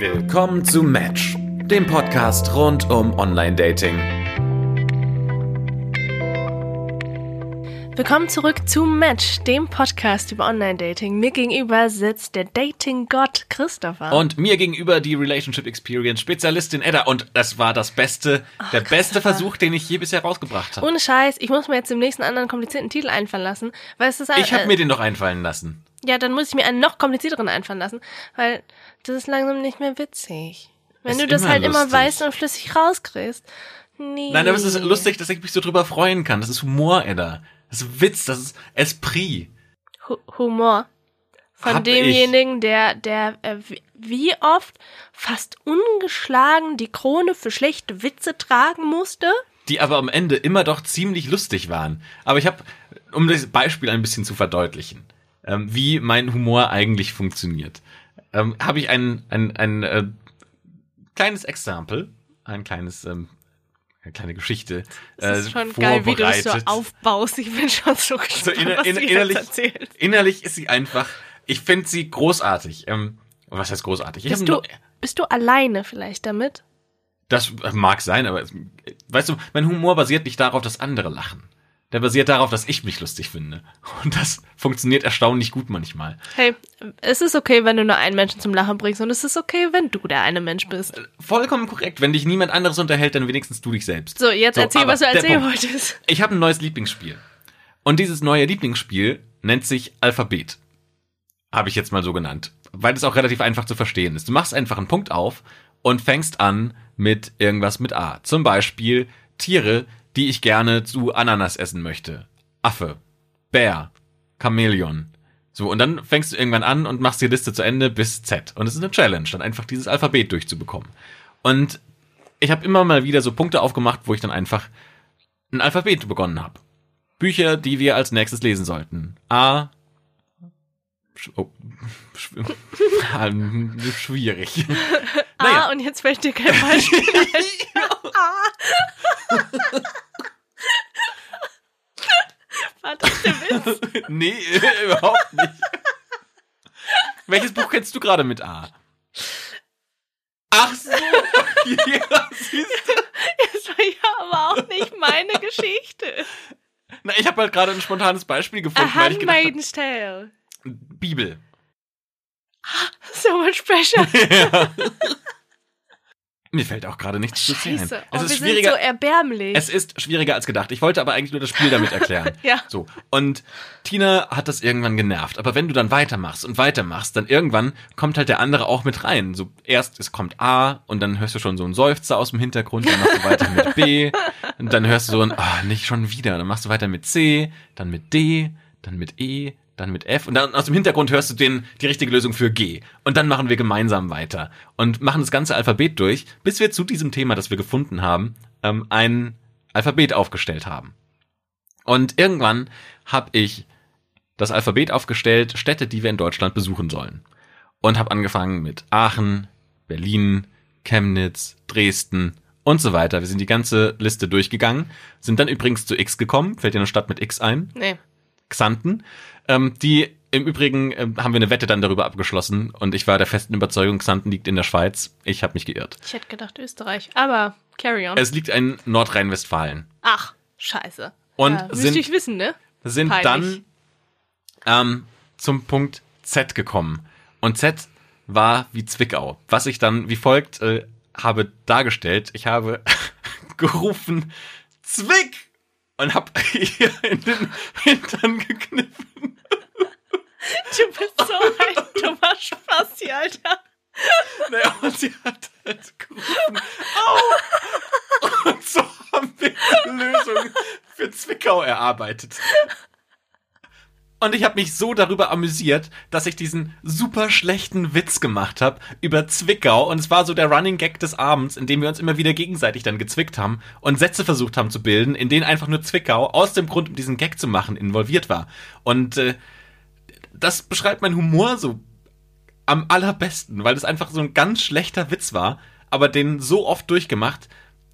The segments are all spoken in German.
Willkommen zu Match, dem Podcast rund um Online-Dating. Willkommen zurück zu Match, dem Podcast über Online-Dating. Mir gegenüber sitzt der Dating-Gott Christopher. Und mir gegenüber die Relationship Experience Spezialistin Edda. Und das war das beste, der beste Versuch, den ich je bisher rausgebracht habe. Ohne Scheiß, ich muss mir jetzt demnächst einen anderen komplizierten Titel einfallen lassen, weil es ist Ich habe äh, mir den doch einfallen lassen. Ja, dann muss ich mir einen noch komplizierteren einfallen lassen, weil das ist langsam nicht mehr witzig. Wenn Ist du das immer halt immer lustig. weißt und flüssig rauskriegst. Nee. Nein, aber es ist lustig, dass ich mich so drüber freuen kann. Das ist Humor, Edda. Das ist Witz, das ist Esprit. Hu Humor. Von Hab demjenigen, der, der äh, wie- wie oft fast ungeschlagen die Krone für schlechte Witze tragen musste. die aber am Ende immer doch ziemlich lustig waren. Aber ich habe, um das Beispiel ein bisschen zu verdeutlichen, ähm, wie mein Humor eigentlich funktioniert, ähm, habe ich ein, ein, ein äh, kleines Exempel, ein kleines, ähm, eine kleine Geschichte Das äh, ist schon geil, wie du das so aufbaust. Ich bin schon so So gespannt, inner, was inner, jetzt innerlich, erzählst. innerlich ist sie einfach, ich finde sie großartig. Ähm, was heißt großartig? Bist du, nur- bist du alleine vielleicht damit? Das mag sein, aber es- weißt du, mein Humor basiert nicht darauf, dass andere lachen. Der basiert darauf, dass ich mich lustig finde. Und das funktioniert erstaunlich gut manchmal. Hey, es ist okay, wenn du nur einen Menschen zum Lachen bringst und es ist okay, wenn du der eine Mensch bist. Vollkommen korrekt. Wenn dich niemand anderes unterhält, dann wenigstens du dich selbst. So, jetzt So, erzähl, was du erzählen wolltest. Ich habe ein neues Lieblingsspiel. Und dieses neue Lieblingsspiel nennt sich Alphabet. Habe ich jetzt mal so genannt. Weil es auch relativ einfach zu verstehen ist. Du machst einfach einen Punkt auf und fängst an mit irgendwas mit A. Zum Beispiel Tiere, die ich gerne zu Ananas essen möchte. Affe, Bär, Chamäleon. So, und dann fängst du irgendwann an und machst die Liste zu Ende bis Z. Und es ist eine Challenge, dann einfach dieses Alphabet durchzubekommen. Und ich habe immer mal wieder so Punkte aufgemacht, wo ich dann einfach ein Alphabet begonnen habe. Bücher, die wir als nächstes lesen sollten. A. Sch oh, sch ah, schwierig. Ah, und jetzt fällt dir kein Beispiel ein. War das der Witz? nee, überhaupt nicht. Welches Buch kennst du gerade mit A? Ach so. ja, siehst du. Das war ja aber auch nicht meine Geschichte. Na, ich habe halt gerade ein spontanes Beispiel A gefunden, hab, Handmaid's Tale. Bibel. So much pressure. Ja. Mir fällt auch gerade nichts zu zählen. Scheiße. Es Oh, ist wir sind schwieriger. so erbärmlich. Es ist schwieriger als gedacht. Ich wollte aber eigentlich nur das Spiel damit erklären. Ja. So. Und Tina hat das irgendwann genervt. Aber wenn du dann weitermachst und weitermachst, dann irgendwann kommt halt der andere auch mit rein. So erst es kommt A und dann hörst du schon so einen Seufzer aus dem Hintergrund, dann machst du weiter mit B und dann hörst du so ein, ah, nicht schon wieder. Dann machst du weiter mit C, dann mit D, dann mit E, dann mit F und dann aus dem Hintergrund hörst du den, die richtige Lösung für G. Und dann machen wir gemeinsam weiter und machen das ganze Alphabet durch, bis wir zu diesem Thema, das wir gefunden haben, ähm, ein Alphabet aufgestellt haben. Und irgendwann habe ich das Alphabet aufgestellt, Städte, die wir in Deutschland besuchen sollen. Und habe angefangen mit Aachen, Berlin, Chemnitz, Dresden und so weiter. Wir sind die ganze Liste durchgegangen, sind dann übrigens zu X gekommen, fällt dir eine Stadt mit X ein? nee. Xanten. Ähm, die im Übrigen ähm, haben wir eine Wette dann darüber abgeschlossen und ich war der festen Überzeugung, Xanten liegt in der Schweiz. Ich habe mich geirrt. Ich hätte gedacht Österreich. Aber carry on. Es liegt in Nordrhein-Westfalen. Ach, scheiße. Und ja, sind- ich wissen, ne? Sind Peinlich. dann ähm, zum Punkt Z gekommen. Und Z war wie Zwickau. Was ich dann wie folgt äh, habe dargestellt. Ich habe gerufen, Zwick! Und hab ihr in den Hintern gekniffen. Du bist so ein dummer Spasti, Alter. Naja, und sie hat halt gerufen, au! Und so haben wir eine Lösung für Zwickau erarbeitet. Und ich habe mich so darüber amüsiert, dass ich diesen super schlechten Witz gemacht habe über Zwickau. Und es war so der Running Gag des Abends, in dem wir uns immer wieder gegenseitig dann gezwickt haben und Sätze versucht haben zu bilden, in denen einfach nur Zwickau aus dem Grund, um diesen Gag zu machen, involviert war. Und äh, das beschreibt mein Humor so am allerbesten, weil das einfach so ein ganz schlechter Witz war, aber den so oft durchgemacht,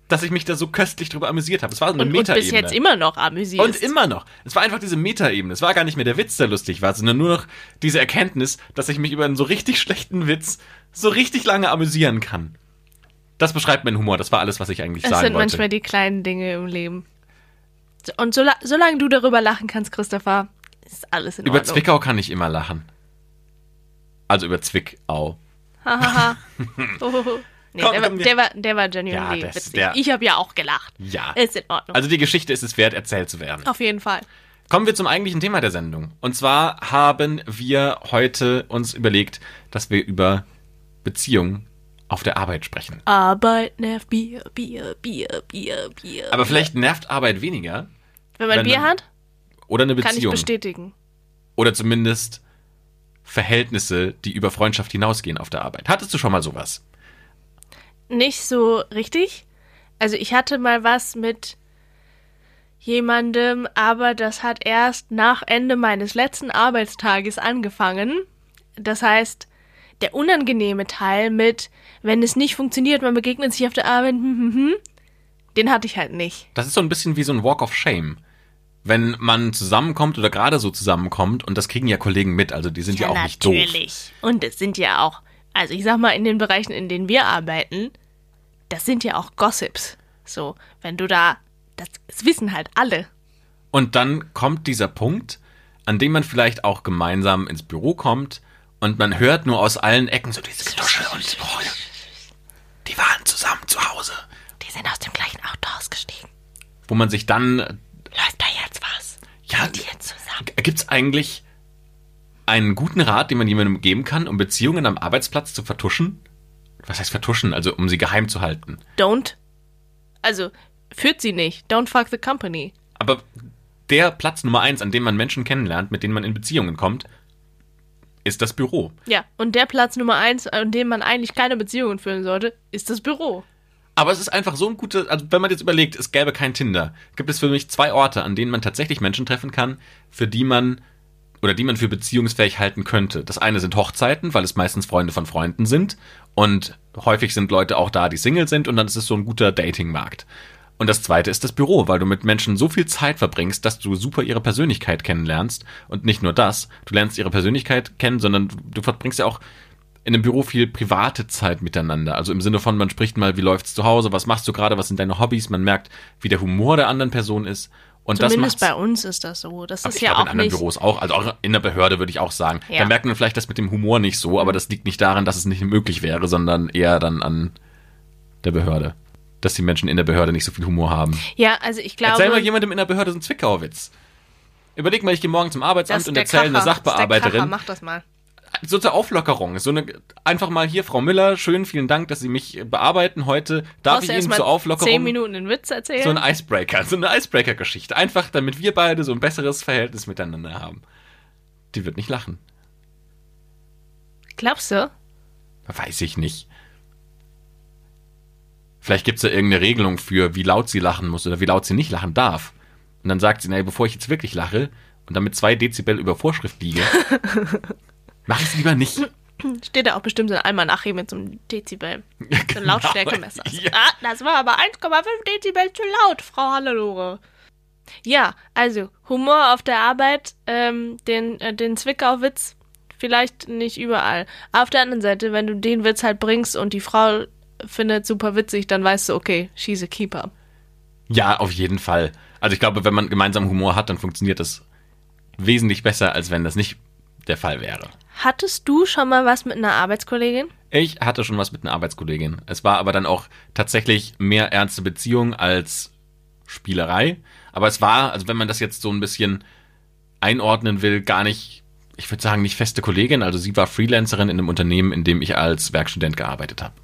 dass ich mich da so köstlich drüber amüsiert habe. Es war so eine Und, und bis Metaebene. jetzt immer noch amüsiert. Und immer noch. Es war einfach diese Metaebene. Es war gar nicht mehr der Witz, der lustig war, sondern nur noch diese Erkenntnis, dass ich mich über einen so richtig schlechten Witz so richtig lange amüsieren kann. Das beschreibt meinen Humor. Das war alles, was ich eigentlich Es sagen sind wollte. manchmal die kleinen Dinge im Leben. So- Und sola solange du darüber lachen kannst, Christopher, ist alles in über Ordnung. Zwickau kann ich immer lachen. Also über Zwickau. Hahaha. Hohoho. nee, Komm, der, war, komm, wir- der, war, der war genuinely Ja, das- witzig. der- ich habe ja auch gelacht. Ja. Ist in Ordnung. Also die Geschichte ist es wert, erzählt zu werden. Auf jeden Fall. Kommen wir zum eigentlichen Thema der Sendung. Und zwar haben wir heute uns überlegt, dass wir über Beziehungen auf der Arbeit sprechen. Arbeit nervt Bier, Bier, Bier, Bier, Bier. Aber vielleicht nervt Arbeit weniger Wenn man wenn Bier man- hat, oder eine kann ich Beziehung. bestätigen. Oder zumindest Verhältnisse, die über Freundschaft hinausgehen auf der Arbeit. Hattest du schon mal sowas? Nicht so richtig. Also ich hatte mal was mit jemandem, aber das hat erst nach Ende meines letzten Arbeitstages angefangen. Das heißt, der unangenehme Teil mit, wenn es nicht funktioniert, man begegnet sich auf der Arbeit, hm, hm, hm, den hatte ich halt nicht. Das ist so ein bisschen wie so ein Walk of Shame. Wenn man zusammenkommt oder gerade so zusammenkommt, und das kriegen ja Kollegen mit, also die sind ja, auch nicht doof. natürlich. Und es sind ja auch, also ich sag mal, in den Bereichen, in denen wir arbeiten, das sind ja auch Gossips. So, wenn du da, das, das wissen halt alle. Und dann kommt dieser Punkt, an dem man vielleicht auch gemeinsam ins Büro kommt und man hört nur aus allen Ecken so diese Getuschel und oh, die waren zusammen zu Hause. Die sind aus dem gleichen Auto ausgestiegen. Wo man sich dann, Läuft da jetzt was? ja, Die jetzt zusammen. gibt's eigentlich einen guten Rat, den man jemandem geben kann, um Beziehungen am Arbeitsplatz zu vertuschen? Was heißt vertuschen? Also um sie geheim zu halten. Don't. Also, führt sie nicht. Don't fuck the company. Aber der Platz Nummer eins, an dem man Menschen kennenlernt, mit denen man in Beziehungen kommt, ist das Büro. Ja, und der Platz Nummer eins, an dem man eigentlich keine Beziehungen führen sollte, ist das Büro. Aber es ist einfach so ein gutes, also wenn man jetzt überlegt, es gäbe kein Tinder, gibt es für mich zwei Orte, an denen man tatsächlich Menschen treffen kann, für die man oder die man für beziehungsfähig halten könnte. Das eine sind Hochzeiten, weil es meistens Freunde von Freunden sind und häufig sind Leute auch da, die Single sind und dann ist es so ein guter Datingmarkt. Und das zweite ist das Büro, weil du mit Menschen so viel Zeit verbringst, dass du super ihre Persönlichkeit kennenlernst. Und nicht nur das, du lernst ihre Persönlichkeit kennen, sondern du verbringst ja auch in einem Büro viel private Zeit miteinander. Also im Sinne von, man spricht mal, wie läuft's zu Hause, was machst du gerade, was sind deine Hobbys, man merkt, wie der Humor der anderen Person ist. Und Zumindest das bei uns ist das so. Das ist ja glaube, auch in anderen nicht. Büros auch, also auch in der Behörde würde ich auch sagen. Ja. Da merkt man vielleicht das mit dem Humor nicht so, aber das liegt nicht daran, dass es nicht möglich wäre, sondern eher dann an der Behörde. Dass die Menschen in der Behörde nicht so viel Humor haben. Ja, also ich glaube. Erzähl mal jemandem in der Behörde so einen Zwickauwitz. Überleg mal, ich gehe morgen zum Arbeitsamt und erzähle einer Kracher. Das ist der Kracher. Sachbearbeiterin, Mach das mal. So zur Auflockerung, so eine einfach mal hier, Frau Müller, schön, vielen Dank, dass Sie mich bearbeiten heute. Darf Brauchst ich Ihnen zur Auflockerung zehn Minuten einen Witz erzählen? so ein Icebreaker, so eine Icebreaker-Geschichte, einfach damit wir beide so ein besseres Verhältnis miteinander haben. Die wird nicht lachen, Glaubst du? weiß ich nicht. Vielleicht gibt's da irgendeine Regelung für, wie laut sie lachen muss oder wie laut sie nicht lachen darf. Und dann sagt sie, naja, bevor ich jetzt wirklich lache und damit zwei Dezibel über Vorschrift liege, mach es lieber nicht. Steht da auch bestimmt so ein Almanach mit so einem Dezibel. So ein genau. Lautstärkemesser. Ja. Ah, das war aber 1,5 Dezibel zu laut, Frau Hannelore. Ja, also Humor auf der Arbeit, ähm, den, äh, den Zwickau-Witz vielleicht nicht überall. Auf der anderen Seite, wenn du den Witz halt bringst und die Frau findet super witzig, dann weißt du, okay, she's a keeper. Ja, auf jeden Fall. Also ich glaube, wenn man gemeinsam Humor hat, dann funktioniert das wesentlich besser, als wenn das nicht der Fall wäre. Hattest du schon mal was mit einer Arbeitskollegin? Ich hatte schon was mit einer Arbeitskollegin. Es war aber dann auch tatsächlich mehr ernste Beziehung als Spielerei. Aber es war, also wenn man das jetzt so ein bisschen einordnen will, gar nicht, ich würde sagen, nicht feste Kollegin. Also sie war Freelancerin in einem Unternehmen, in dem ich als Werkstudent gearbeitet habe.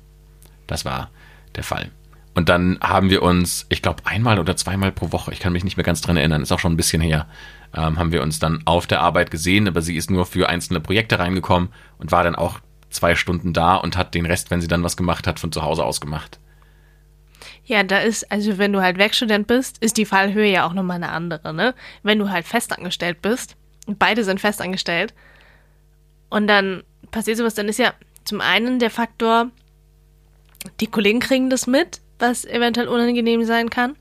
Das war der Fall. Und dann haben wir uns, ich glaube, einmal oder zweimal pro Woche, ich kann mich nicht mehr ganz dran erinnern, ist auch schon ein bisschen her, ähm, haben wir uns dann auf der Arbeit gesehen, aber sie ist nur für einzelne Projekte reingekommen und war dann auch zwei Stunden da und hat den Rest, wenn sie dann was gemacht hat, von zu Hause aus gemacht. Ja, da ist, also wenn du halt Werkstudent bist, ist die Fallhöhe ja auch nochmal eine andere, ne? Wenn du halt festangestellt bist, und beide sind festangestellt, und dann passiert sowas, dann ist ja zum einen der Faktor, die Kollegen kriegen das mit, was eventuell unangenehm sein kann.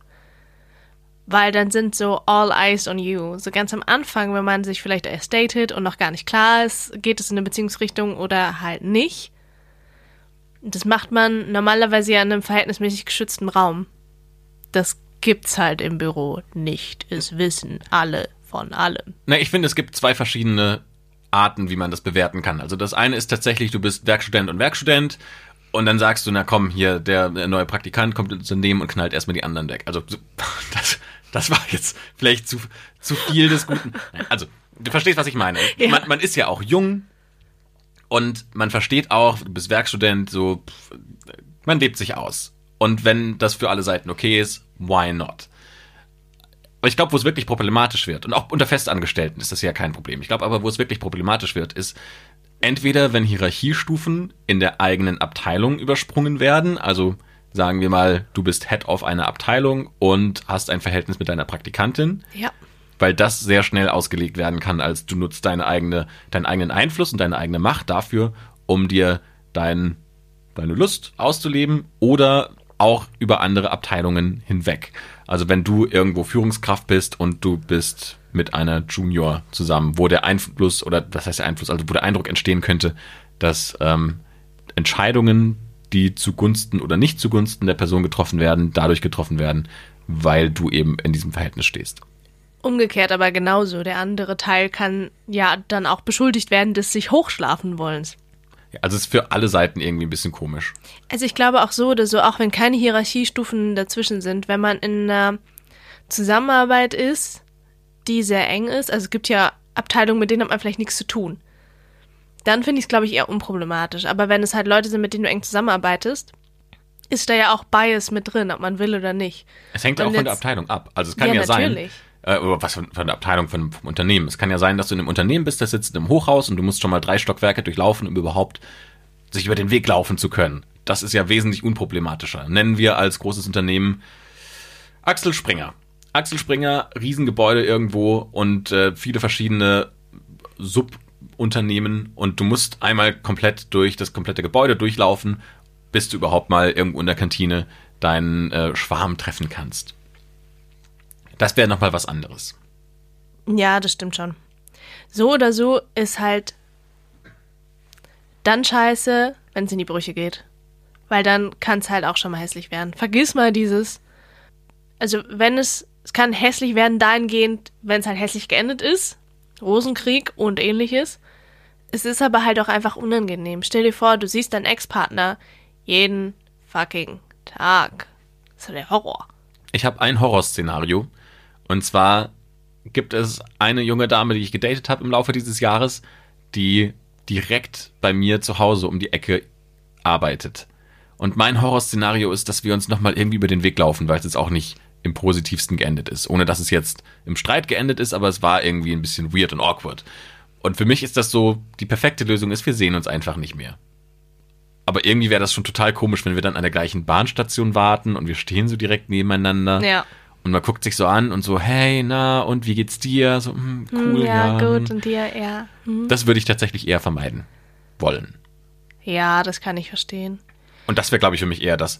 Weil dann sind so all eyes on you. So ganz am Anfang, wenn man sich vielleicht erst datet und noch gar nicht klar ist, geht es in eine Beziehungsrichtung oder halt nicht. Das macht man normalerweise ja in einem verhältnismäßig geschützten Raum. Das gibt's halt im Büro nicht. Es wissen alle von allem. Na, ich finde, es gibt zwei verschiedene Arten, wie man das bewerten kann. Also das eine ist tatsächlich, du bist Werkstudent und Werkstudent und dann sagst du, na komm, hier, der, der neue Praktikant kommt ins Unternehmen und knallt erstmal die anderen weg. Also das, das war jetzt vielleicht zu, zu viel des Guten. Also, du verstehst, was ich meine. Ja. Man, man ist ja auch jung und man versteht auch, du bist Werkstudent, so, man lebt sich aus. Und wenn das für alle Seiten okay ist, why not? Aber ich glaube, wo es wirklich problematisch wird, und auch unter Festangestellten ist das ja kein Problem. Ich glaube aber, wo es wirklich problematisch wird, ist entweder, wenn Hierarchiestufen in der eigenen Abteilung übersprungen werden, also sagen wir mal, du bist Head of einer Abteilung und hast ein Verhältnis mit deiner Praktikantin, Ja. weil das sehr schnell ausgelegt werden kann, als du nutzt deine eigene, deinen eigenen Einfluss und deine eigene Macht dafür, um dir dein, deine Lust auszuleben oder auch über andere Abteilungen hinweg. Also wenn du irgendwo Führungskraft bist und du bist mit einer Junior zusammen, wo der Einfluss oder was heißt der Einfluss, also wo der Eindruck entstehen könnte, dass ähm, Entscheidungen, die zugunsten oder nicht zugunsten der Person getroffen werden, dadurch getroffen werden, weil du eben in diesem Verhältnis stehst. Umgekehrt aber genauso. Der andere Teil kann ja dann auch beschuldigt werden des sich hochschlafen wollens. Also es ist für alle Seiten irgendwie ein bisschen komisch. Also ich glaube auch so oder so, auch wenn keine Hierarchiestufen dazwischen sind, wenn man in einer Zusammenarbeit ist, die sehr eng ist, also es gibt ja Abteilungen, mit denen hat man vielleicht nichts zu tun. Dann finde ich es, glaube ich, eher unproblematisch. Aber wenn es halt Leute sind, mit denen du eng zusammenarbeitest, ist da ja auch Bias mit drin, ob man will oder nicht. Es hängt ja auch von der Abteilung ab. Also es kann Ja, ja, sein, äh, was von, von der Abteilung von, vom Unternehmen. Es kann ja sein, dass du in einem Unternehmen bist, das sitzt im Hochhaus und du musst schon mal drei Stockwerke durchlaufen, um überhaupt sich über den Weg laufen zu können. Das ist ja wesentlich unproblematischer. Nennen wir als großes Unternehmen Axel Springer. Axel Springer, Riesengebäude irgendwo und äh, viele verschiedene Subunternehmen und du musst einmal komplett durch das komplette Gebäude durchlaufen, bis du überhaupt mal irgendwo in der Kantine deinen äh, Schwarm treffen kannst. Das wäre nochmal was anderes. Ja, das stimmt schon. So oder so ist halt dann scheiße, wenn es in die Brüche geht. Weil dann kann es halt auch schon mal hässlich werden. Vergiss mal dieses. Also, wenn es. Es kann hässlich werden dahingehend, wenn es halt hässlich geendet ist. Rosenkrieg und ähnliches. Es ist aber halt auch einfach unangenehm. Stell dir vor, du siehst deinen Ex-Partner jeden fucking Tag. Das ist ja der Horror. Ich habe ein Horrorszenario. Und zwar gibt es eine junge Dame, die ich gedatet habe im Laufe dieses Jahres, die direkt bei mir zu Hause um die Ecke arbeitet. Und mein Horrorszenario ist, dass wir uns nochmal irgendwie über den Weg laufen, weil es jetzt auch nicht im positivsten geendet ist. Ohne dass es jetzt im Streit geendet ist, aber es war irgendwie ein bisschen weird und awkward. Und für mich ist das so, die perfekte Lösung ist, wir sehen uns einfach nicht mehr. Aber irgendwie wäre das schon total komisch, wenn wir dann an der gleichen Bahnstation warten und wir stehen so direkt nebeneinander. Ja. Und man guckt sich so an und so, hey, na, und wie geht's dir? So, hm, cool, Hm, ja, ja. gut. Und dir, ja. Hm. Das würde ich tatsächlich eher vermeiden wollen. Ja, das kann ich verstehen. Und das wäre, glaube ich, für mich eher das.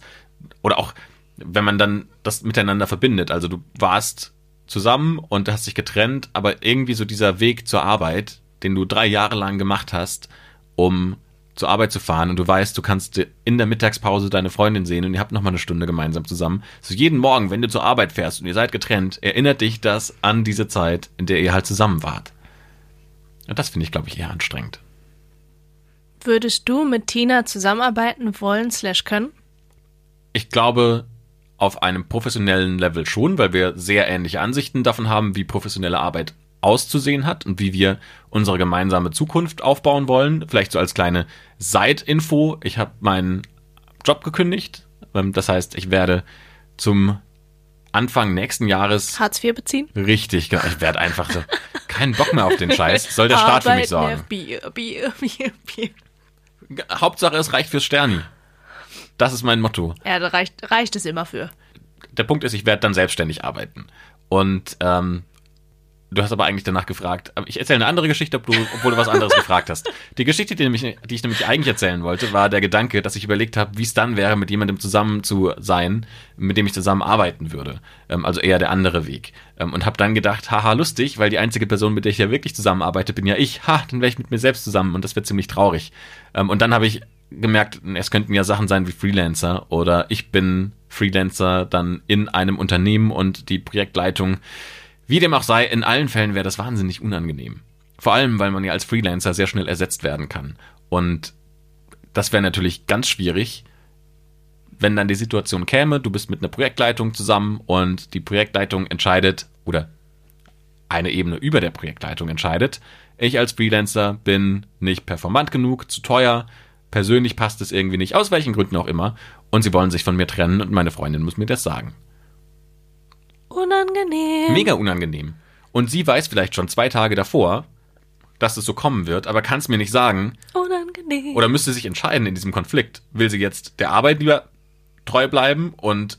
Oder auch, wenn man dann das miteinander verbindet. Also du warst zusammen und hast dich getrennt, aber irgendwie so dieser Weg zur Arbeit, den du drei Jahre lang gemacht hast, um zur Arbeit zu fahren und du weißt, du kannst in der Mittagspause deine Freundin sehen und ihr habt noch mal eine Stunde gemeinsam zusammen. So jeden Morgen, wenn du zur Arbeit fährst und ihr seid getrennt, erinnert dich das an diese Zeit, in der ihr halt zusammen wart. Und das finde ich, glaube ich, eher anstrengend. Würdest du mit Tina zusammenarbeiten wollen slash können? Ich glaube, auf einem professionellen Level schon, weil wir sehr ähnliche Ansichten davon haben, wie professionelle Arbeit auszusehen hat und wie wir unsere gemeinsame Zukunft aufbauen wollen. Vielleicht so als kleine Side-Info. Ich habe meinen Job gekündigt. Ähm, Das heißt, ich werde zum Anfang nächsten Jahres Hartz IV beziehen? richtig, genau, ich werde einfach so keinen Bock mehr auf den Scheiß. Soll der Staat für mich sorgen. Bier, Bier, Bier, Bier. Hauptsache, es reicht fürs Sterni. Das ist mein Motto. Ja, da reicht, reicht es immer für. der Punkt ist, ich werde dann selbstständig arbeiten. Und ähm, Du hast aber eigentlich danach gefragt. Ich erzähle eine andere Geschichte, obwohl du, was anderes gefragt hast. Die Geschichte, die, nämlich, die ich nämlich eigentlich erzählen wollte, war der Gedanke, dass ich überlegt habe, wie es dann wäre, mit jemandem zusammen zu sein, mit dem ich zusammen arbeiten würde. Ähm, also eher der andere Weg. Ähm, und habe dann gedacht, haha, lustig, weil die einzige Person, mit der ich ja wirklich zusammenarbeite, bin ja ich. Ha, dann wäre ich mit mir selbst zusammen und das wäre ziemlich traurig. Ähm, und dann habe ich gemerkt, es könnten ja Sachen sein wie Freelancer oder ich bin Freelancer dann in einem Unternehmen und die Projektleitung wie dem auch sei, in allen Fällen wäre das wahnsinnig unangenehm. Vor allem, weil man ja als Freelancer sehr schnell ersetzt werden kann. Und das wäre natürlich ganz schwierig, wenn dann die Situation käme, du bist mit einer Projektleitung zusammen und die Projektleitung entscheidet, oder eine Ebene über der Projektleitung entscheidet, ich als Freelancer bin nicht performant genug, zu teuer, persönlich passt es irgendwie nicht, aus welchen Gründen auch immer, und sie wollen sich von mir trennen und meine Freundin muss mir das sagen. Unangenehm. Mega unangenehm. Und sie weiß vielleicht schon zwei Tage davor, dass es so kommen wird, aber kann es mir nicht sagen. Unangenehm. Oder müsste sich entscheiden in diesem Konflikt. Will sie jetzt der Arbeit lieber treu bleiben und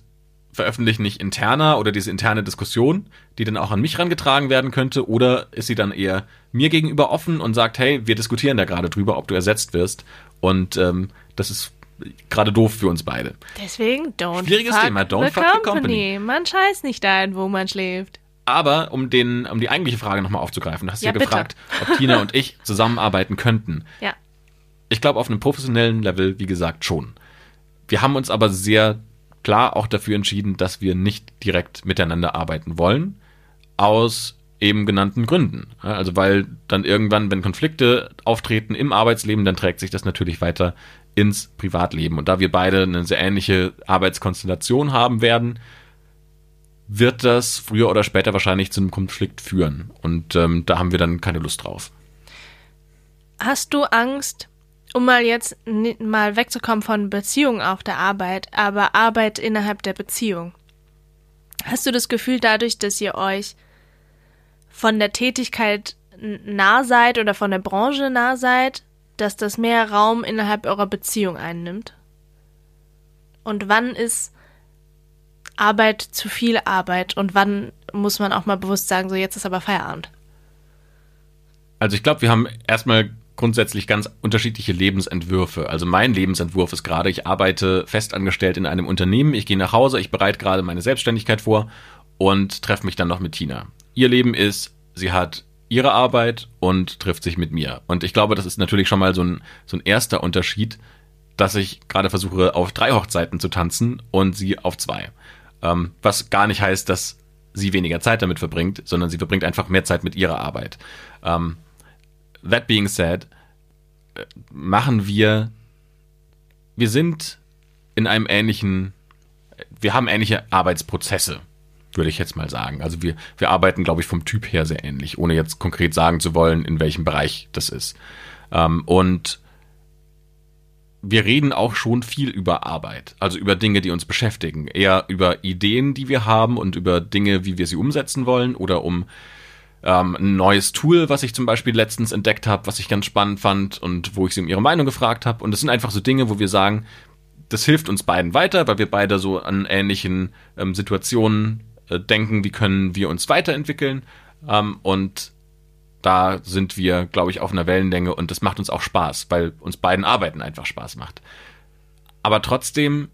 veröffentlichen nicht interner oder diese interne Diskussion, die dann auch an mich rangetragen werden könnte, oder ist sie dann eher mir gegenüber offen und sagt, hey, wir diskutieren da gerade drüber, ob du ersetzt wirst. Und ähm, das ist gerade doof für uns beide. Deswegen don't Schwieriges fuck Thema, don't the fuck the company. Man scheißt nicht dahin, wo man schläft. Aber um den, um die eigentliche Frage nochmal aufzugreifen, du hast ja, Ja, gefragt, ob Tina und ich zusammenarbeiten könnten. Ja. Ich glaube, auf einem professionellen Level, wie gesagt, schon. Wir haben uns aber sehr klar auch dafür entschieden, dass wir nicht direkt miteinander arbeiten wollen, aus eben genannten Gründen. Also weil dann irgendwann, wenn Konflikte auftreten im Arbeitsleben, dann trägt sich das natürlich weiter ins Privatleben. Und da wir beide eine sehr ähnliche Arbeitskonstellation haben werden, wird das früher oder später wahrscheinlich zu einem Konflikt führen. Und ähm, da haben wir dann keine Lust drauf. Hast du Angst, um mal jetzt mal wegzukommen von Beziehungen auf der Arbeit, aber Arbeit innerhalb der Beziehung? Hast du das Gefühl, dadurch, dass ihr euch von der Tätigkeit nah seid oder von der Branche nah seid, dass das mehr Raum innerhalb eurer Beziehung einnimmt? Und wann ist Arbeit zu viel Arbeit und wann muss man auch mal bewusst sagen, so jetzt ist aber Feierabend? Also ich glaube, wir haben erstmal grundsätzlich ganz unterschiedliche Lebensentwürfe. Also mein Lebensentwurf ist gerade, ich arbeite festangestellt in einem Unternehmen, ich gehe nach Hause, ich bereite gerade meine Selbstständigkeit vor und treffe mich dann noch mit Tina. Ihr Leben ist, sie hat ihre Arbeit und trifft sich mit mir. Und ich glaube, das ist natürlich schon mal so ein, so ein erster Unterschied, dass ich gerade versuche, auf drei Hochzeiten zu tanzen und sie auf zwei. Ähm, was gar nicht heißt, dass sie weniger Zeit damit verbringt, sondern sie verbringt einfach mehr Zeit mit ihrer Arbeit. Ähm, that being said, äh, machen wir, wir sind in einem ähnlichen, wir haben ähnliche Arbeitsprozesse, würde ich jetzt mal sagen. Also wir, wir arbeiten, glaube ich, vom Typ her sehr ähnlich, ohne jetzt konkret sagen zu wollen, in welchem Bereich das ist. Ähm, und wir reden auch schon viel über Arbeit, also über Dinge, die uns beschäftigen, eher über Ideen, die wir haben und über Dinge, wie wir sie umsetzen wollen oder um ähm, ein neues Tool, was ich zum Beispiel letztens entdeckt habe, was ich ganz spannend fand und wo ich sie um ihre Meinung gefragt habe. Und das sind einfach so Dinge, wo wir sagen, das hilft uns beiden weiter, weil wir beide so an ähnlichen ähm, Situationen äh, denken, wie können wir uns weiterentwickeln. Ähm, und da sind wir, glaube ich, auf einer Wellenlänge und das macht uns auch Spaß, weil uns beiden Arbeiten einfach Spaß macht. Aber trotzdem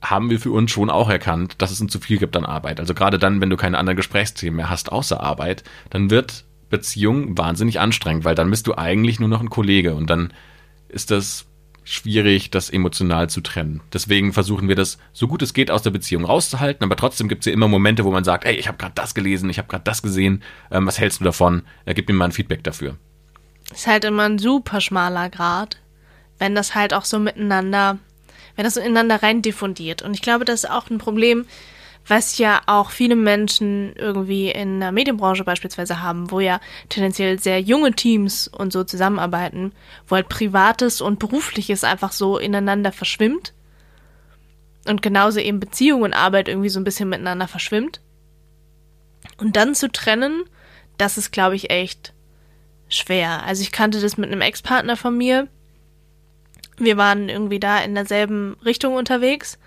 haben wir für uns schon auch erkannt, dass es ein zu viel gibt an Arbeit. Also gerade dann, wenn du keine anderen Gesprächsthemen mehr hast außer Arbeit, dann wird Beziehung wahnsinnig anstrengend, weil dann bist du eigentlich nur noch ein Kollege und dann ist das schwierig, das emotional zu trennen. Deswegen versuchen wir das so gut es geht aus der Beziehung rauszuhalten, aber trotzdem gibt es ja immer Momente, wo man sagt, ey, ich habe gerade das gelesen, ich habe gerade das gesehen, ähm, was hältst du davon? Äh, gib mir mal ein Feedback dafür. ist halt immer ein super schmaler Grad, wenn das halt auch so miteinander, wenn das so ineinander rein diffundiert. Und ich glaube, das ist auch ein Problem, was ja auch viele Menschen irgendwie in der Medienbranche beispielsweise haben, wo ja tendenziell sehr junge Teams und so zusammenarbeiten, wo halt Privates und Berufliches einfach so ineinander verschwimmt. Und genauso eben Beziehung und Arbeit irgendwie so ein bisschen miteinander verschwimmt. Und dann zu trennen, das ist, glaube ich, echt schwer. Also ich kannte das mit einem Ex-Partner von mir. Wir waren irgendwie da in derselben Richtung unterwegs.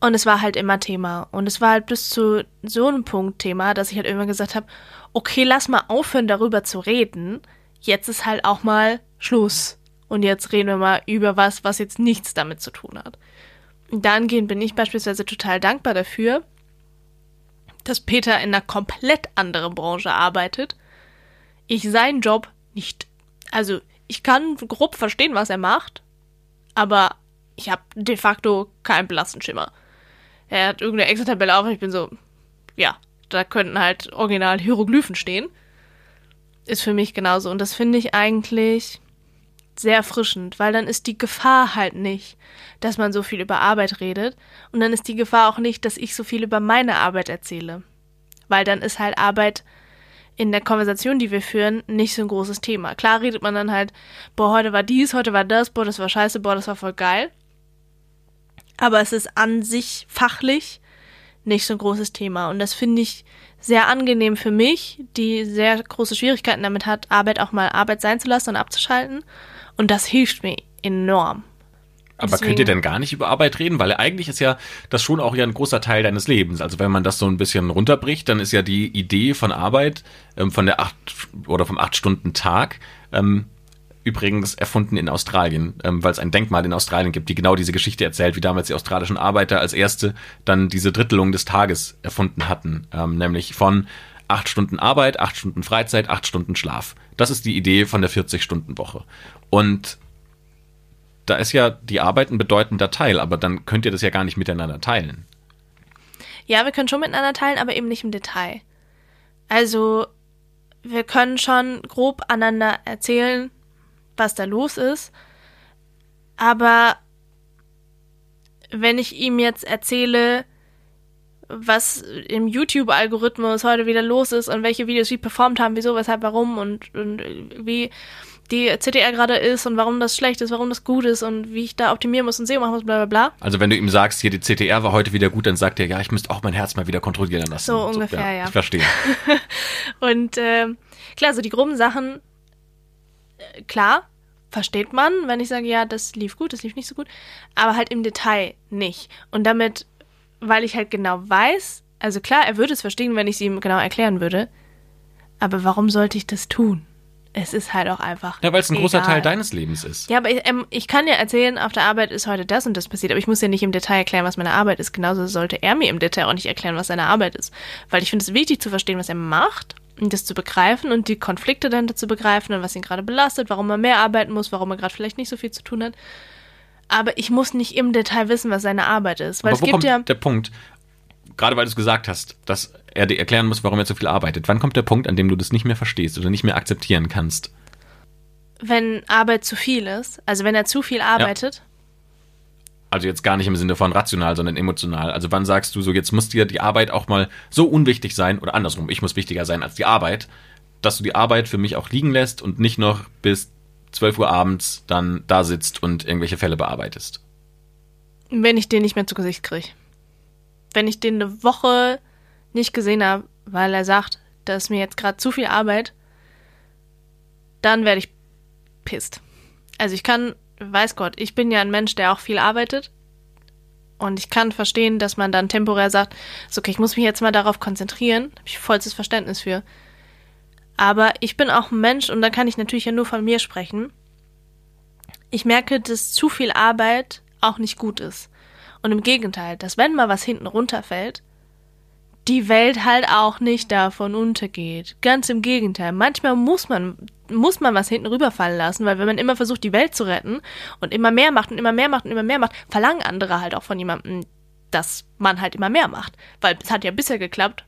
Und es war halt immer Thema. Und es war halt bis zu so einem Punkt Thema, dass ich halt irgendwann gesagt habe, okay, lass mal aufhören, darüber zu reden. Jetzt ist halt auch mal Schluss. Und jetzt reden wir mal über was, was jetzt nichts damit zu tun hat. Und dahingehend bin ich beispielsweise total dankbar dafür, dass Peter in einer komplett anderen Branche arbeitet. Ich seinen Job nicht. Also, ich kann grob verstehen, was er macht, aber ich habe de facto keinen blassen Schimmer. Er hat irgendeine Excel-Tabelle auf und ich bin so, ja, da könnten halt original Hieroglyphen stehen. Ist für mich genauso. Und das finde ich eigentlich sehr erfrischend, weil dann ist die Gefahr halt nicht, dass man so viel über Arbeit redet. Und dann ist die Gefahr auch nicht, dass ich so viel über meine Arbeit erzähle. Weil dann ist halt Arbeit in der Konversation, die wir führen, nicht so ein großes Thema. Klar redet man dann halt, boah, heute war dies, heute war das, boah, das war scheiße, boah, das war voll geil. Aber es ist an sich fachlich nicht so ein großes Thema. Und das finde ich sehr angenehm für mich, die sehr große Schwierigkeiten damit hat, Arbeit auch mal Arbeit sein zu lassen und abzuschalten. Und das hilft mir enorm. Aber Deswegen. könnt ihr denn gar nicht über Arbeit reden? Weil eigentlich ist ja das schon auch ja ein großer Teil deines Lebens. Also wenn man das so ein bisschen runterbricht, dann ist ja die Idee von Arbeit, ähm, von der acht oder vom acht Stunden Tag, ähm, übrigens erfunden in Australien, ähm, weil es ein Denkmal in Australien gibt, die genau diese Geschichte erzählt, wie damals die australischen Arbeiter als erste dann diese Drittelung des Tages erfunden hatten, ähm, nämlich von acht Stunden Arbeit, acht Stunden Freizeit, acht Stunden Schlaf. Das ist die Idee von der 40-Stunden-Woche. Und da ist ja die Arbeit ein bedeutender Teil, aber dann könnt ihr das ja gar nicht miteinander teilen. Ja, wir können schon miteinander teilen, aber eben nicht im Detail. Also, wir können schon grob aneinander erzählen, was da los ist, aber wenn ich ihm jetzt erzähle, was im YouTube-Algorithmus heute wieder los ist und welche Videos wie performt haben, wieso, weshalb, warum und, und wie die CTR gerade ist und warum das schlecht ist, warum das gut ist und wie ich da optimieren muss und SEO machen muss, bla bla bla. Also wenn du ihm sagst, hier die CTR war heute wieder gut, dann sagt er, ja, ich müsste auch mein Herz mal wieder kontrollieren lassen. So ungefähr, so, ja, ja. Ich verstehe. und äh, klar, so die groben Sachen, klar, versteht man, wenn ich sage, ja, das lief gut, das lief nicht so gut, aber halt im Detail nicht. Und damit, weil ich halt genau weiß, also klar, er würde es verstehen, wenn ich es ihm genau erklären würde, aber warum sollte ich das tun? es ist halt auch einfach. Ja, weil es ein egal. großer Teil deines Lebens ist. Ja, aber ich, ähm, ich, kann ja erzählen, auf der Arbeit ist heute das und das passiert, aber ich muss ja nicht im Detail erklären, was meine Arbeit ist. Genauso sollte er mir im Detail auch nicht erklären, was seine Arbeit ist. Weil ich finde es wichtig zu verstehen, was er macht das zu begreifen und die Konflikte dahinter zu begreifen und was ihn gerade belastet, warum er mehr arbeiten muss, warum er gerade vielleicht nicht so viel zu tun hat. Aber ich muss nicht im Detail wissen, was seine Arbeit ist. Weil aber es gibt ja. Der Punkt, gerade weil du es gesagt hast, dass er dir erklären muss, warum er so viel arbeitet. Wann kommt der Punkt, an dem du das nicht mehr verstehst oder nicht mehr akzeptieren kannst? Wenn Arbeit zu viel ist, also wenn er zu viel arbeitet. Ja. Also jetzt gar nicht im Sinne von rational, sondern emotional. Also wann sagst du so, jetzt muss dir die Arbeit auch mal so unwichtig sein oder andersrum, ich muss wichtiger sein als die Arbeit, dass du die Arbeit für mich auch liegen lässt und nicht noch bis 12 Uhr abends dann da sitzt und irgendwelche Fälle bearbeitest. Wenn ich den nicht mehr zu Gesicht kriege wenn ich den eine Woche nicht gesehen habe, weil er sagt, das ist mir jetzt gerade zu viel Arbeit, dann werde ich pisst. Also ich kann, weiß Gott, ich bin ja ein Mensch, der auch viel arbeitet. Und ich kann verstehen, dass man dann temporär sagt, so, okay, ich muss mich jetzt mal darauf konzentrieren. Habe ich vollstes Verständnis für. Aber ich bin auch ein Mensch und da kann ich natürlich ja nur von mir sprechen. Ich merke, dass zu viel Arbeit auch nicht gut ist. Und im Gegenteil, dass wenn mal was hinten runterfällt, die Welt halt auch nicht davon untergeht. Ganz im Gegenteil. Manchmal muss man, muss man was hinten rüberfallen lassen, weil wenn man immer versucht, die Welt zu retten und immer mehr macht und immer mehr macht und immer mehr macht, verlangen andere halt auch von jemandem, dass man halt immer mehr macht. Weil es hat ja bisher geklappt,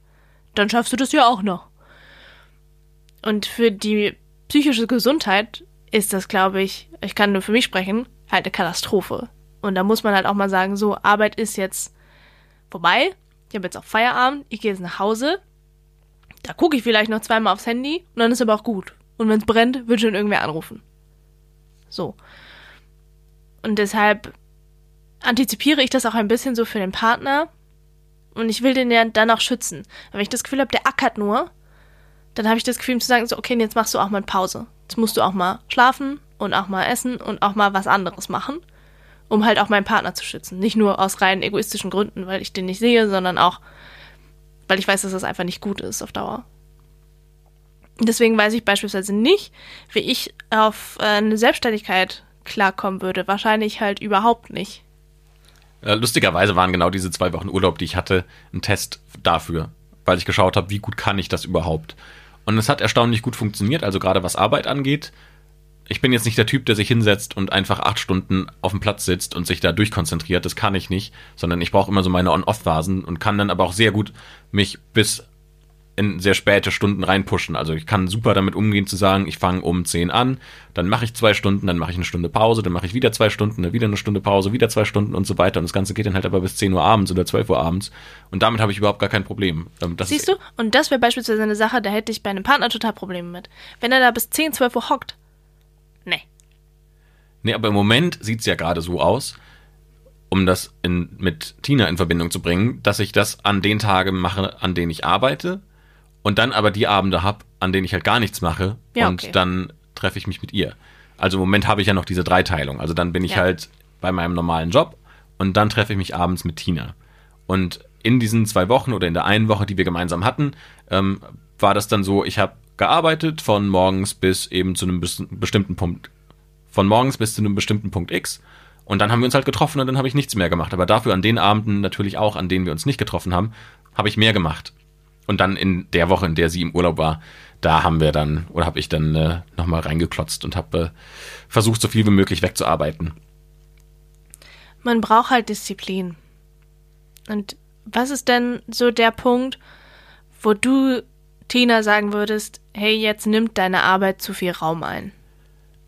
dann schaffst du das ja auch noch. Und für die psychische Gesundheit ist das, glaube ich, ich kann nur für mich sprechen, halt eine Katastrophe. Und da muss man halt auch mal sagen, so, Arbeit ist jetzt vorbei. Ich habe jetzt auch Feierabend, ich gehe jetzt nach Hause. Da gucke ich vielleicht noch zweimal aufs Handy und dann ist aber auch gut. Und wenn es brennt, wird schon irgendwer anrufen. So. Und deshalb antizipiere ich das auch ein bisschen so für den Partner. Und ich will den ja dann auch schützen. wenn ich das Gefühl habe, der ackert nur, dann habe ich das Gefühl, ihm zu sagen, so, okay, jetzt machst du auch mal Pause. Jetzt musst du auch mal schlafen und auch mal essen und auch mal was anderes machen. um halt auch meinen Partner zu schützen. Nicht nur aus rein egoistischen Gründen, weil ich den nicht sehe, sondern auch, weil ich weiß, dass das einfach nicht gut ist auf Dauer. Deswegen weiß ich beispielsweise nicht, wie ich auf äh, eine Selbstständigkeit klarkommen würde. Wahrscheinlich halt überhaupt nicht. Äh, lustigerweise waren genau diese zwei Wochen Urlaub, die ich hatte, ein Test dafür, weil ich geschaut habe, wie gut kann ich das überhaupt. Und es hat erstaunlich gut funktioniert, also gerade was Arbeit angeht. Ich bin jetzt nicht der Typ, der sich hinsetzt und einfach acht Stunden auf dem Platz sitzt und sich da durchkonzentriert. Das kann ich nicht, sondern ich brauche immer so meine On-Off-Phasen und kann dann aber auch sehr gut mich bis in sehr späte Stunden reinpushen. Also ich kann super damit umgehen zu sagen, ich fange um 10 an, dann mache ich zwei Stunden, dann mache ich eine Stunde Pause, dann mache ich wieder zwei Stunden, dann wieder eine Stunde Pause, wieder zwei Stunden und so weiter. Und das Ganze geht dann halt aber bis 10 Uhr abends oder 12 Uhr abends. Und damit habe ich überhaupt gar kein Problem. Ähm, das Siehst du? Und das wäre beispielsweise eine Sache, da hätte ich bei einem Partner total Probleme mit. Wenn er da bis 10, 12 Uhr hockt. Nee. Nee, aber im Moment sieht es ja gerade so aus, um das in, mit Tina in Verbindung zu bringen, dass ich das an den Tagen mache, an denen ich arbeite und dann aber die Abende habe, an denen ich halt gar nichts mache ja, und okay. dann treffe ich mich mit ihr. Also im Moment habe ich ja noch diese Dreiteilung. Also dann bin ich ja. halt bei meinem normalen Job und dann treffe ich mich abends mit Tina. Und in diesen zwei Wochen oder in der einen Woche, die wir gemeinsam hatten, ähm, war das dann so, ich habe gearbeitet von morgens bis eben zu einem bestimmten Punkt, von morgens bis zu einem bestimmten Punkt X. Und dann haben wir uns halt getroffen und dann habe ich nichts mehr gemacht. Aber dafür an den Abenden natürlich auch, an denen wir uns nicht getroffen haben, habe ich mehr gemacht. Und dann in der Woche, in der sie im Urlaub war, da haben wir dann, oder habe ich dann äh, nochmal reingeklotzt und habe äh, versucht, so viel wie möglich wegzuarbeiten. Man braucht halt Disziplin. Und was ist denn so der Punkt, wo du, Tina, sagen würdest, hey, jetzt nimmt deine Arbeit zu viel Raum ein?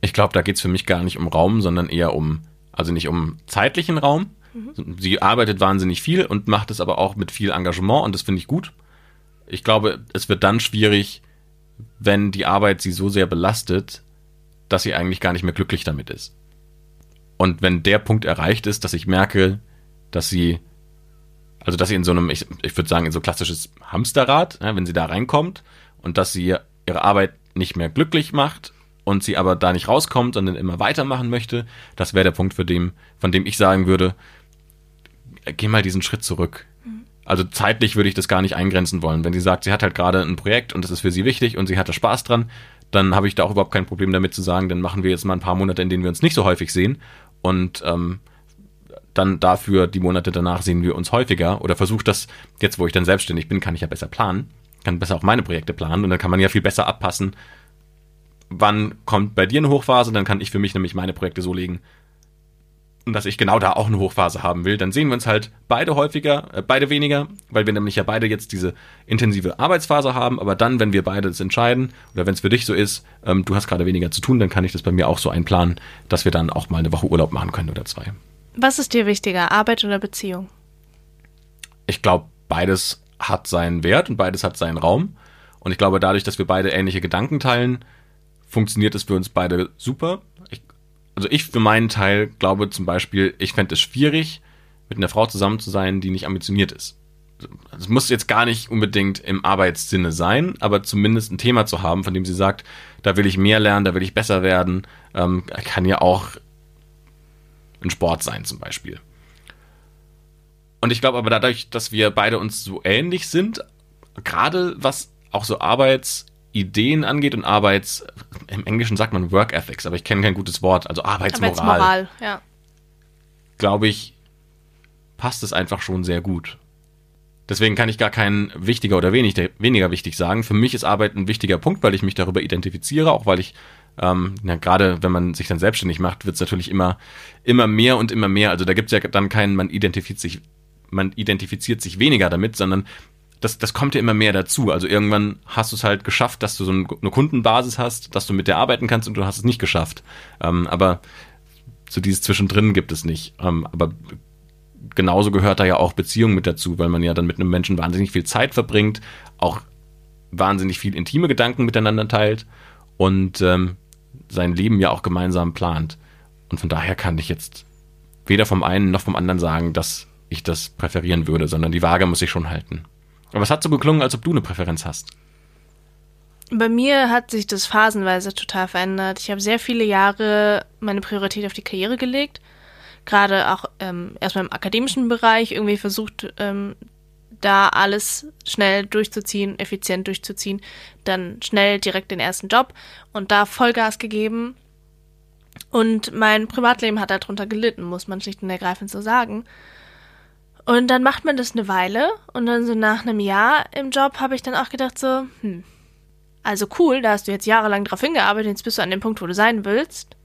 Ich glaube, da geht es für mich gar nicht um Raum, sondern eher um, also nicht um zeitlichen Raum. Mhm. Sie arbeitet wahnsinnig viel und macht es aber auch mit viel Engagement und das finde ich gut. Ich glaube, es wird dann schwierig, wenn die Arbeit sie so sehr belastet, dass sie eigentlich gar nicht mehr glücklich damit ist. Und wenn der Punkt erreicht ist, dass ich merke, dass sie, also dass sie in so einem, ich, ich würde sagen, in so klassisches Hamsterrad, ja, wenn sie da reinkommt und dass sie ihre Arbeit nicht mehr glücklich macht und sie aber da nicht rauskommt, sondern immer weitermachen möchte, das wäre der Punkt, für dem, von dem ich sagen würde, geh mal diesen Schritt zurück. Also zeitlich würde ich das gar nicht eingrenzen wollen. Wenn sie sagt, sie hat halt gerade ein Projekt und das ist für sie wichtig und sie hatte Spaß dran, dann habe ich da auch überhaupt kein Problem damit zu sagen, dann machen wir jetzt mal ein paar Monate, in denen wir uns nicht so häufig sehen und ähm, dann dafür die Monate danach sehen wir uns häufiger oder versuche das, jetzt wo ich dann selbstständig bin, kann ich ja besser planen, kann besser auch meine Projekte planen und dann kann man ja viel besser abpassen, wann kommt bei dir eine Hochphase, dann kann ich für mich nämlich meine Projekte so legen, und dass ich genau da auch eine Hochphase haben will, dann sehen wir uns halt beide häufiger, äh, beide weniger, weil wir nämlich ja beide jetzt diese intensive Arbeitsphase haben, aber dann, wenn wir beide das entscheiden oder wenn es für dich so ist, ähm, du hast gerade weniger zu tun, dann kann ich das bei mir auch so einplanen, dass wir dann auch mal eine Woche Urlaub machen können oder zwei. Was ist dir wichtiger, Arbeit oder Beziehung? Ich glaube, beides hat seinen Wert und beides hat seinen Raum. Und ich glaube, dadurch, dass wir beide ähnliche Gedanken teilen, funktioniert es für uns beide super also ich für meinen Teil glaube zum Beispiel, ich fände es schwierig, mit einer Frau zusammen zu sein, die nicht ambitioniert ist. Es muss jetzt gar nicht unbedingt im Arbeitssinne sein, aber zumindest ein Thema zu haben, von dem sie sagt, da will ich mehr lernen, da will ich besser werden, ähm, kann ja auch ein Sport sein zum Beispiel. Und ich glaube aber dadurch, dass wir beide uns so ähnlich sind, gerade was auch so Arbeits- Ideen angeht und Arbeits, im Englischen sagt man Work Ethics, aber ich kenne kein gutes Wort, also Arbeitsmoral. Arbeitsmoral, ja. Glaube ich, passt es einfach schon sehr gut. Deswegen kann ich gar keinen wichtiger oder wenig, weniger wichtig sagen. Für mich ist Arbeit ein wichtiger Punkt, weil ich mich darüber identifiziere, auch weil ich, ähm, ja, gerade wenn man sich dann selbstständig macht, wird es natürlich immer, immer mehr und immer mehr. Also da gibt es ja dann keinen, man identifiziert sich, man identifiziert sich weniger damit, sondern das, das kommt ja immer mehr dazu. Also irgendwann hast du es halt geschafft, dass du so eine Kundenbasis hast, dass du mit der arbeiten kannst und du hast es nicht geschafft. Ähm, aber so dieses Zwischendrin gibt es nicht. Ähm, aber genauso gehört da ja auch Beziehung mit dazu, weil man ja dann mit einem Menschen wahnsinnig viel Zeit verbringt, auch wahnsinnig viel intime Gedanken miteinander teilt und ähm, sein Leben ja auch gemeinsam plant. Und von daher kann ich jetzt weder vom einen noch vom anderen sagen, dass ich das präferieren würde, sondern die Waage muss ich schon halten. Aber es hat so geklungen, als ob du eine Präferenz hast. Bei mir hat sich das phasenweise total verändert. Ich habe sehr viele Jahre meine Priorität auf die Karriere gelegt. gerade auch ähm, erstmal im akademischen Bereich irgendwie versucht, ähm, da alles schnell durchzuziehen, effizient durchzuziehen, dann schnell direkt den ersten Job und da Vollgas gegeben. Und mein Privatleben hat darunter gelitten, muss man schlicht und ergreifend so sagen. Und dann macht man das eine Weile und dann so nach einem Jahr im Job habe ich dann auch gedacht so, hm, also cool, da hast du jetzt jahrelang drauf hingearbeitet, jetzt bist du an dem Punkt, wo du sein willst.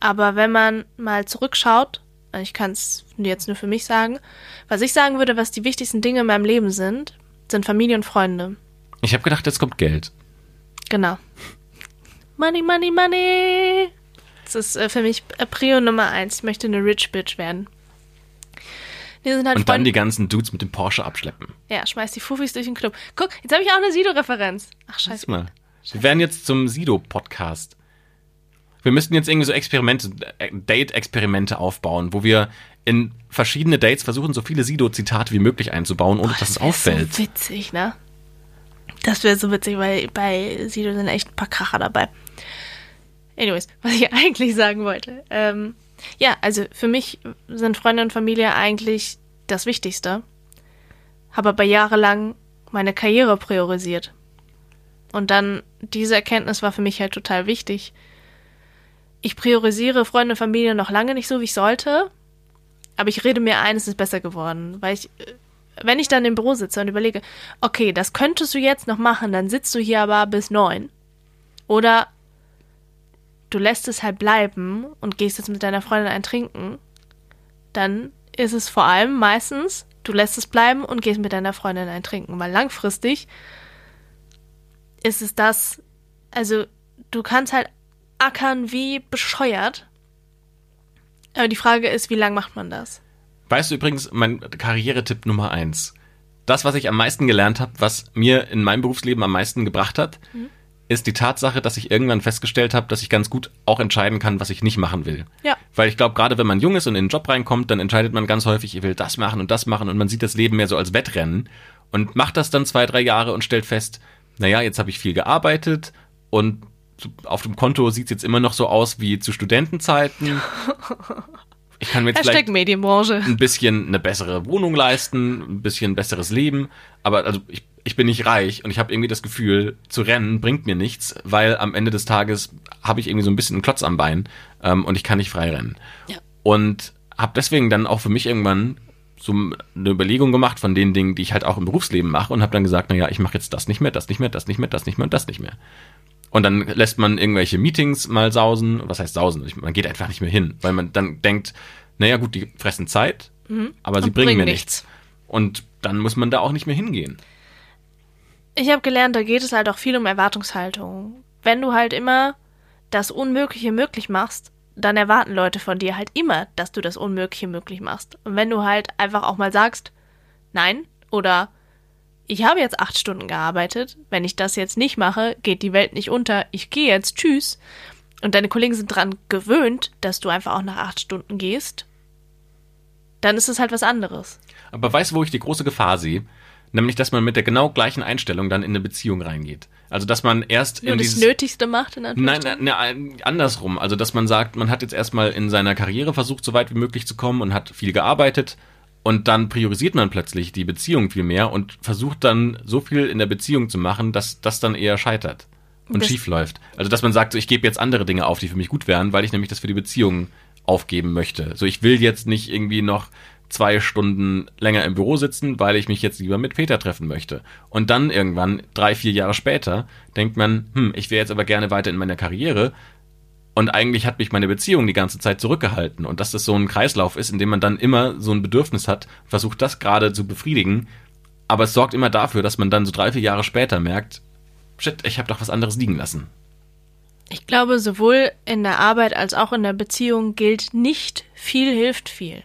Aber wenn man mal zurückschaut, ich kann es jetzt nur für mich sagen, was ich sagen würde, was die wichtigsten Dinge in meinem Leben sind, sind Familie und Freunde. Ich habe gedacht, jetzt kommt Geld. Genau. Money, money, money. Das ist äh, für mich Prio Nummer eins. Ich möchte eine Rich Bitch werden. Die sind halt und dann die ganzen Dudes mit dem Porsche abschleppen. Ja, schmeiß die Fufis durch den Club. Guck, jetzt habe ich auch eine Sido-Referenz. Ach, scheiße. Mal. Wir werden jetzt zum Sido-Podcast. Wir müssten jetzt irgendwie so Experimente, äh, Date-Experimente aufbauen, wo wir in verschiedene Dates versuchen, so viele Sido-Zitate wie möglich einzubauen, ohne Boah, dass es auffällt. Das so witzig, ne? Das wäre so witzig, weil bei Sido sind echt ein paar Kracher dabei. Anyways, was ich eigentlich sagen wollte. Ähm, ja, also für mich sind Freunde und Familie eigentlich das Wichtigste. Habe aber jahrelang meine Karriere priorisiert. Und dann, diese Erkenntnis war für mich halt total wichtig. Ich priorisiere Freunde und Familie noch lange nicht so, wie ich sollte. Aber ich rede mir ein, es ist besser geworden. Weil ich, wenn ich dann im Büro sitze und überlege, okay, das könntest du jetzt noch machen, dann sitzt du hier aber bis neun. Oder du lässt es halt bleiben und gehst jetzt mit deiner Freundin ein Trinken, dann ist es vor allem meistens, du lässt es bleiben und gehst mit deiner Freundin ein Trinken, weil langfristig ist es das, also du kannst halt ackern wie bescheuert, aber die Frage ist, wie lange macht man das? Weißt du übrigens, mein Karrieretipp Nummer eins. Das, was ich am meisten gelernt habe, was mir in meinem Berufsleben am meisten gebracht hat, mhm ist die Tatsache, dass ich irgendwann festgestellt habe, dass ich ganz gut auch entscheiden kann, was ich nicht machen will. Ja. Weil ich glaube, gerade wenn man jung ist und in den Job reinkommt, dann entscheidet man ganz häufig, ich will das machen und das machen und man sieht das Leben mehr so als Wettrennen und macht das dann zwei, drei Jahre und stellt fest, naja, jetzt habe ich viel gearbeitet und auf dem Konto sieht es jetzt immer noch so aus wie zu Studentenzeiten. Ich kann mir jetzt vielleicht Medienbranche. ein bisschen eine bessere Wohnung leisten, ein bisschen besseres Leben, aber also ich ich bin nicht reich und ich habe irgendwie das Gefühl, zu rennen bringt mir nichts, weil am Ende des Tages habe ich irgendwie so ein bisschen einen Klotz am Bein ähm, und ich kann nicht frei rennen. Ja. Und habe deswegen dann auch für mich irgendwann so eine Überlegung gemacht von den Dingen, die ich halt auch im Berufsleben mache und habe dann gesagt, naja, ich mache jetzt das nicht mehr, das nicht mehr, das nicht mehr, das nicht mehr und das nicht mehr. Und dann lässt man irgendwelche Meetings mal sausen. Was heißt sausen? Man geht einfach nicht mehr hin, weil man dann denkt, naja gut, die fressen Zeit, mhm. aber sie bringen, bringen mir nichts. nichts. Und dann muss man da auch nicht mehr hingehen. Ich habe gelernt, da geht es halt auch viel um Erwartungshaltung. Wenn du halt immer das Unmögliche möglich machst, dann erwarten Leute von dir halt immer, dass du das Unmögliche möglich machst. Und wenn du halt einfach auch mal sagst, nein, oder ich habe jetzt acht Stunden gearbeitet, wenn ich das jetzt nicht mache, geht die Welt nicht unter, ich gehe jetzt, tschüss. Und deine Kollegen sind dran gewöhnt, dass du einfach auch nach acht Stunden gehst, dann ist es halt was anderes. Aber weißt du, wo ich die große Gefahr sehe? Nämlich, dass man mit der genau gleichen Einstellung dann in eine Beziehung reingeht. Also, dass man erst Nur in das dieses, Nötigste macht, in Nein, nein, nein, andersrum. Also, dass man sagt, man hat jetzt erstmal in seiner Karriere versucht, so weit wie möglich zu kommen und hat viel gearbeitet. Und dann priorisiert man plötzlich die Beziehung viel mehr und versucht dann so viel in der Beziehung zu machen, dass das dann eher scheitert und das schief läuft. Also, dass man sagt, so, ich gebe jetzt andere Dinge auf, die für mich gut wären, weil ich nämlich das für die Beziehung aufgeben möchte. So, ich will jetzt nicht irgendwie noch zwei Stunden länger im Büro sitzen, weil ich mich jetzt lieber mit Peter treffen möchte. Und dann irgendwann, drei, vier Jahre später, denkt man, hm, ich wäre jetzt aber gerne weiter in meiner Karriere. Und eigentlich hat mich meine Beziehung die ganze Zeit zurückgehalten. Und dass das so ein Kreislauf ist, in dem man dann immer so ein Bedürfnis hat, versucht das gerade zu befriedigen. Aber es sorgt immer dafür, dass man dann so drei, vier Jahre später merkt, shit, ich habe doch was anderes liegen lassen. Ich glaube, sowohl in der Arbeit als auch in der Beziehung gilt nicht viel hilft viel.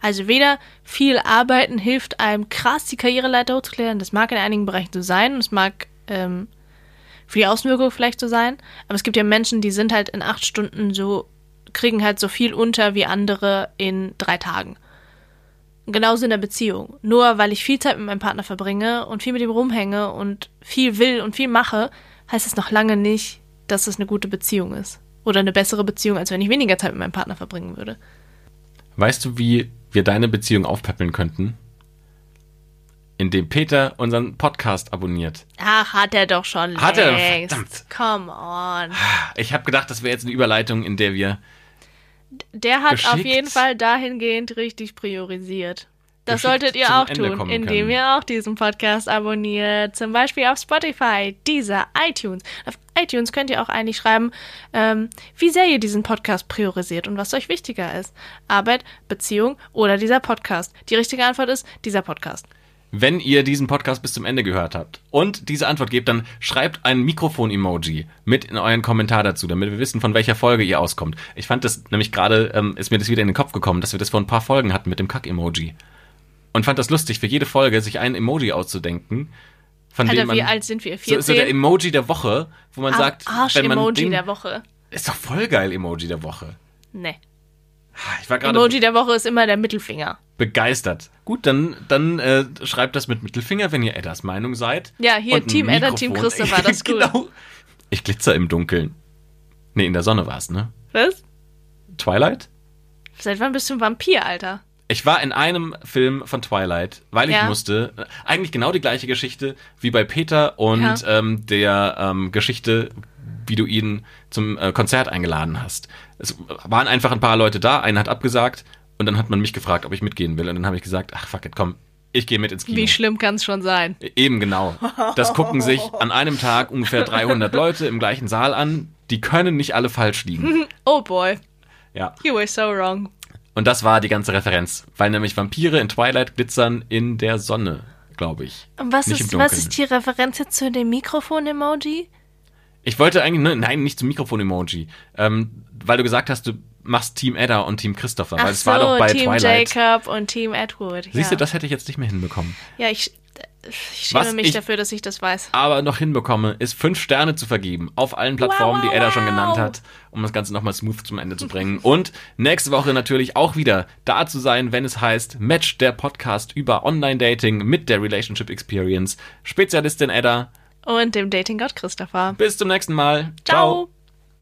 Also weder viel arbeiten hilft einem krass die Karriereleiter hochzuklären, das mag in einigen Bereichen so sein und es mag ähm, für die Außenwirkung vielleicht so sein, aber es gibt ja Menschen, die sind halt in acht Stunden so, kriegen halt so viel unter wie andere in drei Tagen. Genauso in der Beziehung. Nur weil ich viel Zeit mit meinem Partner verbringe und viel mit ihm rumhänge und viel will und viel mache, heißt es noch lange nicht, dass es eine gute Beziehung ist. Oder eine bessere Beziehung, als wenn ich weniger Zeit mit meinem Partner verbringen würde. Weißt du, wie wir deine Beziehung aufpäppeln könnten? Indem Peter unseren Podcast abonniert. Ach, hat er doch schon Hat er? längst. Verdammt. Come on. Ich habe gedacht, das wäre jetzt eine Überleitung, in der wir Der hat auf jeden Fall dahingehend richtig priorisiert. Das solltet ihr auch Ende tun, indem können. ihr auch diesen Podcast abonniert. Zum Beispiel auf Spotify, Deezer, iTunes. Auf iTunes könnt ihr auch eigentlich schreiben, ähm, wie sehr ihr diesen Podcast priorisiert und was euch wichtiger ist. Arbeit, Beziehung oder dieser Podcast. Die richtige Antwort ist dieser Podcast. Wenn ihr diesen Podcast bis zum Ende gehört habt und diese Antwort gebt, dann schreibt ein Mikrofon-Emoji mit in euren Kommentar dazu, damit wir wissen, von welcher Folge ihr auskommt. Ich fand das nämlich gerade, ähm, ist mir das wieder in den Kopf gekommen, dass wir das vor ein paar Folgen hatten mit dem Kack-Emoji. Und fand das lustig, für jede Folge sich ein Emoji auszudenken, von dem Alter, man... wie alt sind wir? so, so der 14? Emoji der Woche, wo man sagt, wenn man Arsch-Emoji den, der Woche. ist doch voll geil, Emoji der Woche. Nee. Ich war gerade Emoji der Woche ist immer der Mittelfinger. begeistert. Gut, dann, dann äh, schreibt das mit Mittelfinger, wenn ihr Eddas Meinung seid. Ja, hier, Und Team Edda. Team Christopher, das ist gut. genau. Ich glitzer im Dunkeln. Nee, in der Sonne war es, ne? Was? Twilight? Seit wann bist du ein Vampir, Alter? Ich war in einem Film von Twilight, weil ich Ja. musste, äh, eigentlich genau die gleiche Geschichte wie bei Peter und Ja. ähm, der ähm, Geschichte, wie du ihn zum äh, Konzert eingeladen hast. Es waren einfach ein paar Leute da, einer hat abgesagt und dann hat man mich gefragt, ob ich mitgehen will und dann habe ich gesagt, ach fuck it, komm, ich gehe mit ins Kino. Wie schlimm kann es schon sein? Eben genau. Das gucken sich an einem Tag ungefähr 300 Leute im gleichen Saal an. Die können nicht alle falsch liegen. Oh boy, Ja. you were so wrong. Und das war die ganze Referenz, weil nämlich Vampire in Twilight glitzern in der Sonne, glaube ich. Und was ist, was ist die Referenz jetzt zu dem Mikrofon-Emoji? Ich wollte eigentlich, ne, nein, nicht zum Mikrofon-Emoji, ähm, weil du gesagt hast, du machst Team Edda und Team Christopher, weil Ach es so, war doch bei Team Twilight. Jacob und Team Edward. Ja. Siehst du, das hätte ich jetzt nicht mehr hinbekommen. Ja, ich, ich schäme Was mich ich- dafür, dass ich das weiß. aber noch hinbekomme, ist fünf Sterne zu vergeben auf allen Plattformen, Wow, die Edda schon genannt hat, um das Ganze nochmal smooth zum Ende zu bringen. Und nächste Woche natürlich auch wieder da zu sein, wenn es heißt Match, der Podcast über Online-Dating mit der Relationship Experience. Spezialistin Edda. Und dem Dating-Gott Christopher. Bis zum nächsten Mal. Ciao.